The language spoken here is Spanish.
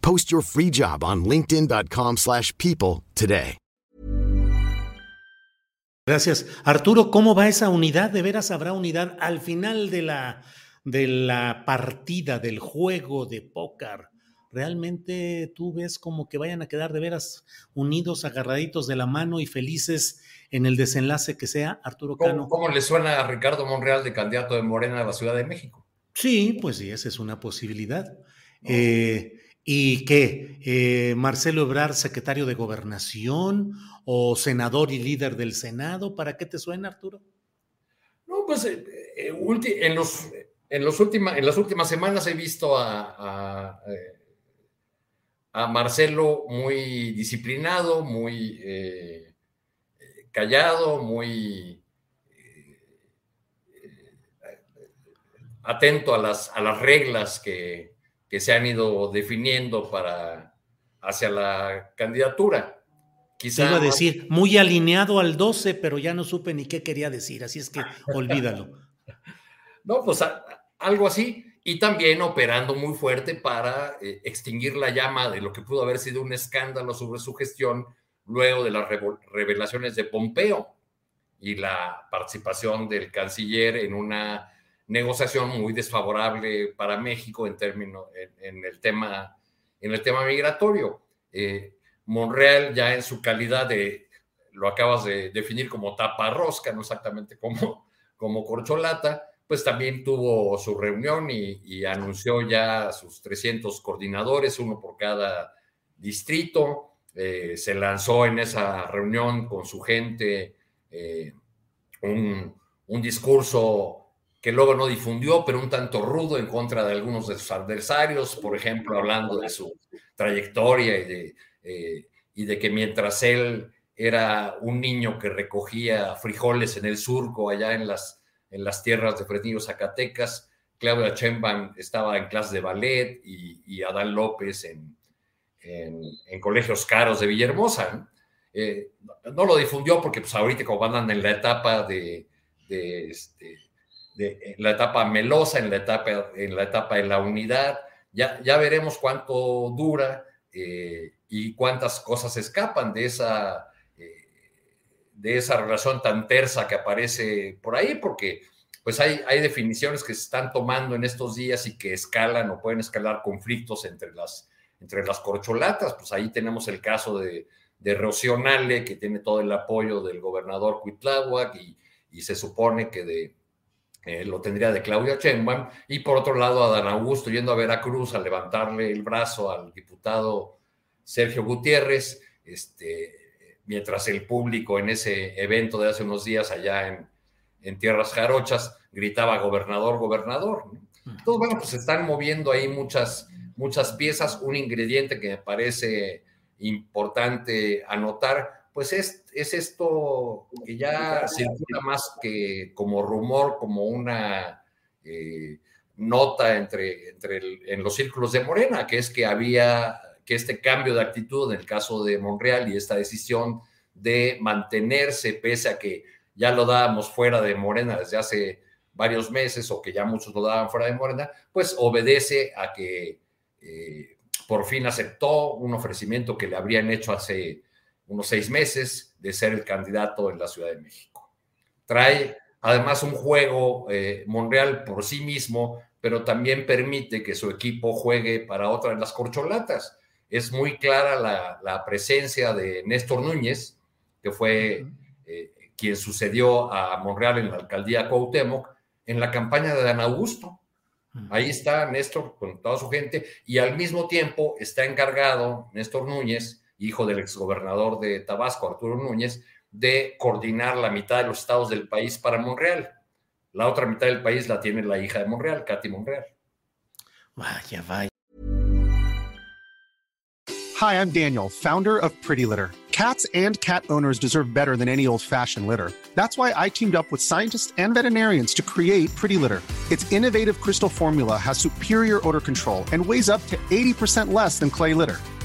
Post your free job on linkedin.com/people slash people today. Gracias. Arturo, ¿cómo va esa unidad? ¿De veras habrá unidad al final de la, de la partida, del juego de póker? ¿Realmente tú ves como que vayan a quedar de veras unidos, agarraditos de la mano y felices en el desenlace que sea, Arturo Cano? ¿Cómo, cómo le suena a Ricardo Monreal de candidato de Morena a la Ciudad de México? Sí, pues sí, esa es una posibilidad. Eh, ¿Y qué? Eh, ¿Marcelo Ebrard, secretario de Gobernación o senador y líder del Senado? ¿Para qué te suena, Arturo? No, pues eh, eh, en, los, en, en las últimas semanas he visto a, Marcelo muy disciplinado, muy callado, muy atento a las, a las reglas que, que se han ido definiendo para hacia la candidatura. Te Quizá iba a decir, muy alineado al 12, pero ya no supe ni qué quería decir, así es que olvídalo. No, pues a- algo así. Y también operando muy fuerte para eh, extinguir la llama de lo que pudo haber sido un escándalo sobre su gestión luego de las revelaciones de Pompeo y la participación del canciller en una negociación muy desfavorable para México en términos en, el tema en el tema migratorio. Eh, Monreal ya en su calidad de lo acabas de definir como taparrosca, no exactamente como como corcholata, pues también tuvo su reunión y, anunció ya sus 300 coordinadores, uno por cada distrito. Eh, se lanzó en esa reunión con su gente eh, un, un discurso que luego no difundió, pero un tanto rudo en contra de algunos de sus adversarios, por ejemplo, hablando de su trayectoria y de, eh, y de que mientras él era un niño que recogía frijoles en el surco allá en las, en las tierras de Fresnillo, Zacatecas, Claudia Sheinbaum estaba en clase de ballet y, y Adán López en, en, colegios caros de Villahermosa. Eh, no lo difundió porque pues ahorita como andan en la etapa de, de, este, de en la etapa melosa, en la etapa, en la etapa de la unidad, ya, ya veremos cuánto dura eh, y cuántas cosas escapan de esa, eh, de esa relación tan tersa que aparece por ahí, porque pues hay, hay definiciones que se están tomando en estos días y que escalan o pueden escalar conflictos entre las, entre las corcholatas. Pues ahí tenemos el caso de, de Rocío Nale, que tiene todo el apoyo del gobernador Cuitláhuac y, y se supone que de, eh, lo tendría de Claudia Sheinbaum, y por otro lado a Dan Augusto yendo a Veracruz a levantarle el brazo al diputado Sergio Gutiérrez, este, mientras el público en ese evento de hace unos días allá en, en Tierras Jarochas gritaba gobernador, gobernador. Entonces, bueno, pues se están moviendo ahí muchas, muchas piezas. Un ingrediente que me parece importante anotar, pues es, es esto que ya circula más que como rumor, como una eh, nota entre, entre en los círculos de Morena, que es que había que este cambio de actitud en el caso de Monreal y esta decisión de mantenerse pese a que ya lo dábamos fuera de Morena desde hace varios meses o que ya muchos lo daban fuera de Morena, pues obedece a que eh, por fin aceptó un ofrecimiento que le habrían hecho hace unos seis meses de ser el candidato en la Ciudad de México. Trae además un juego eh, Monreal por sí mismo, pero también permite que su equipo juegue para otra de las corcholatas. Es muy clara la, presencia de Néstor Núñez, que fue eh, quien sucedió a Monreal en la alcaldía Cuauhtémoc, en la campaña de Dan Augusto. Ahí está Néstor con toda su gente y al mismo tiempo está encargado Néstor Núñez, hijo del exgobernador de Tabasco, Arturo Núñez, de coordinar la mitad de los estados del país para Monreal. La otra mitad del país la tiene la hija de Monreal, Katy Monreal. Vaya, vaya. Hi, I'm Daniel, founder of Pretty Litter. Cats and cat owners deserve better than any old-fashioned litter. That's why I teamed up with scientists and veterinarians to create Pretty Litter. Its innovative crystal formula has superior odor control and weighs up to 80% less than clay litter.